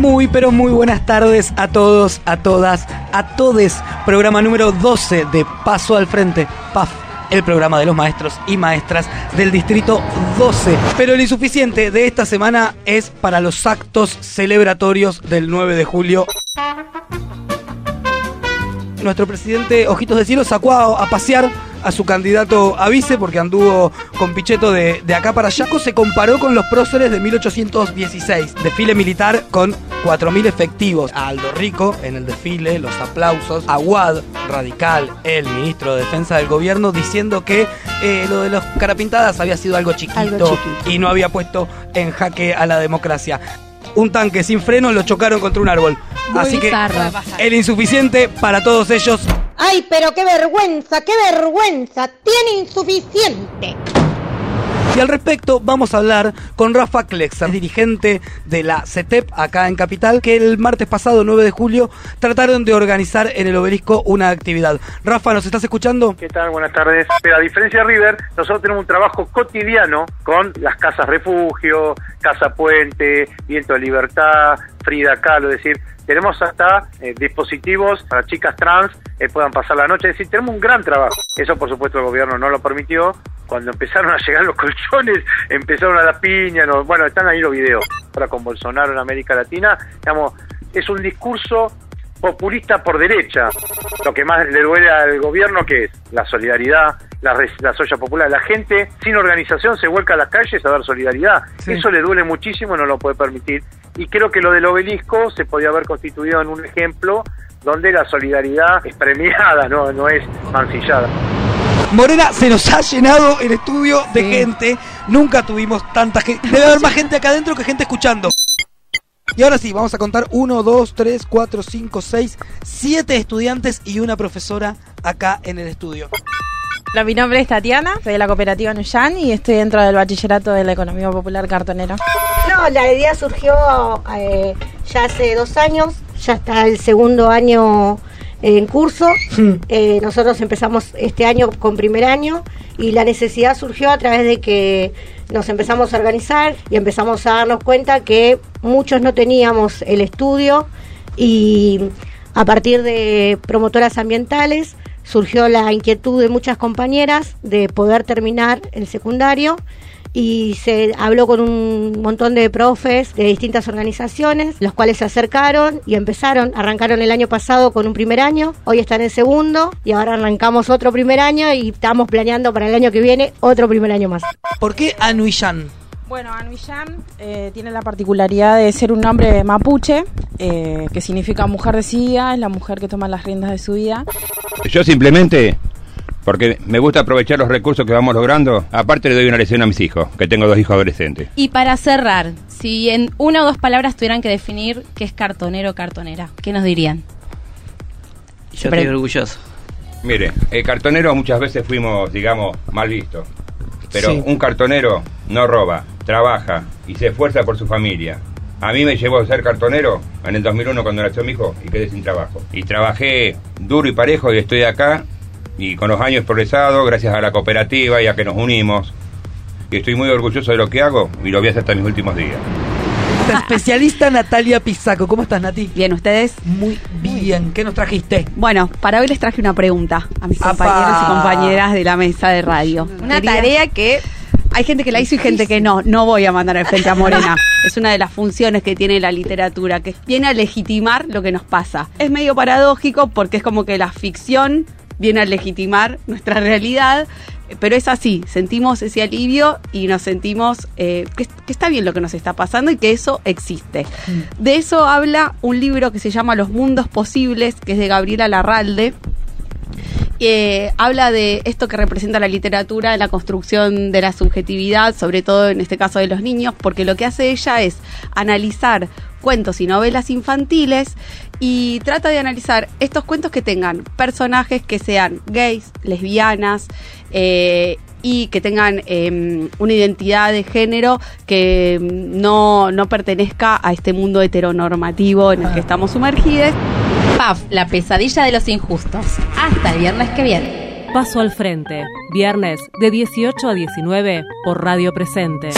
Muy, pero muy buenas tardes a todos, a todas, a todes. Programa número 12 de Paso al Frente, PAF, el programa de los maestros y maestras del Distrito 12. Pero el insuficiente de esta semana es para los actos celebratorios del 9 de julio. Nuestro presidente Ojitos de Cielo sacó a, a pasear a su candidato a vice porque anduvo con Pichetto de, de acá para allá. Se comparó con los próceres de 1816, desfile militar con 4.000 efectivos. A Aldo Rico en el desfile, los aplausos. A Wad, radical, el ministro de Defensa del gobierno, diciendo que eh, lo de las carapintadas había sido algo chiquito, Algo chiquito. y no había puesto en jaque a la democracia. Un tanque sin freno lo chocaron contra un árbol. Muy Así que bizarro. el insuficiente para todos ellos ¡Ay, pero qué vergüenza, qué vergüenza! ¡Tiene insuficiente! Y al respecto vamos a hablar con Rafa Klexa, dirigente de la CETEP acá en Capital, que el martes pasado, 9 de julio, trataron de organizar en el obelisco una actividad. Rafa, ¿nos estás escuchando? ¿Qué tal? Buenas tardes. Pero a diferencia de River, nosotros tenemos un trabajo cotidiano con las casas refugio, Casa Puente, Viento de Libertad, Frida Kahlo, es decir, tenemos hasta eh, dispositivos para chicas trans que puedan pasar la noche, es decir, tenemos un gran trabajo. Eso por supuesto el gobierno no lo permitió. Cuando empezaron a llegar los colchones, empezaron a la piña, no- bueno, están ahí los videos. Ahora con Bolsonaro en América Latina, digamos, es un discurso populista por derecha. Lo que más le duele al gobierno que es la solidaridad, la, res- la soya popular. La gente sin organización se vuelca a las calles a dar solidaridad. Sí. Eso le duele muchísimo y no lo puede permitir. Y creo que lo del obelisco se podía haber constituido en un ejemplo donde la solidaridad es premiada, no, no es mancillada. Morena, se nos ha llenado el estudio de gente. Nunca tuvimos tanta gente. Debe haber más gente acá adentro que gente escuchando. Y ahora sí, vamos a contar 1, 2, 3, 4, 5, 6, 7 estudiantes y una profesora acá en el estudio. Hola, mi nombre es Tatiana, soy de la cooperativa Nuyan y estoy dentro del bachillerato de la economía popular cartonera. No, la idea surgió eh, ya hace dos años, ya está el segundo año en curso. Eh, nosotros empezamos este año con primer año y la necesidad surgió a través de que nos empezamos a organizar y empezamos a darnos cuenta que muchos no teníamos el estudio y a partir de promotoras ambientales surgió la inquietud de muchas compañeras de poder terminar el secundario y se habló con un montón de profes de distintas organizaciones, los cuales se acercaron y empezaron, arrancaron el año pasado con un primer año, hoy están en segundo y ahora arrancamos otro primer año y estamos planeando para el año que viene otro primer año más. ¿Por qué Anuillan? Bueno, Anuillan eh, tiene la particularidad de ser un nombre mapuche, eh, que significa mujer decidida, es la mujer que toma las riendas de su vida. Yo simplemente, porque me gusta aprovechar los recursos que vamos logrando, aparte le doy una lección a mis hijos, que tengo dos hijos adolescentes. Y para cerrar, si en una o dos palabras tuvieran que definir qué es cartonero o cartonera, ¿qué nos dirían? Yo estoy orgulloso. Mire, el cartonero muchas veces fuimos, digamos, mal vistos. Pero Sí. un cartonero no roba, trabaja y se esfuerza por su familia. A mí me llevó a ser cartonero en el 2001 cuando nació mi hijo y quedé sin trabajo. Y trabajé duro y parejo y estoy acá y con los años progresado gracias a la cooperativa y a que nos unimos. Y estoy muy orgulloso de lo que hago y lo voy a hacer hasta mis últimos días. La especialista Natalia Pisaco. ¿Cómo estás, Nati? Bien, ¿ustedes? Muy bien. ¿Qué nos trajiste? Bueno, para hoy les traje una pregunta a mis ¡Apa! compañeros y compañeras de la mesa de radio. Una Quería- tarea que hay gente que la hizo y gente que no. No voy a mandar al frente a Morena. Es una de las funciones que tiene la literatura, que viene a legitimar lo que nos pasa. Es medio paradójico porque es como que la ficción viene a legitimar nuestra realidad, pero es así, sentimos ese alivio y nos sentimos eh, que, que está bien lo que nos está pasando y que eso existe. De eso habla un libro que se llama Los Mundos Posibles, que es de Gabriela Larralde. Eh, habla de esto que representa la literatura la construcción de la subjetividad, sobre todo en este caso de los niños, porque lo que hace ella es analizar cuentos y novelas infantiles y trata de analizar estos cuentos que tengan personajes que sean gays, lesbianas, eh, y que tengan eh, una identidad de género que mm, no, no pertenezca a este mundo heteronormativo en el que estamos sumergidos. PAF, la pesadilla de los injustos. Hasta el viernes que viene. Paso al frente, viernes de 18 a 19 por Radio Presente.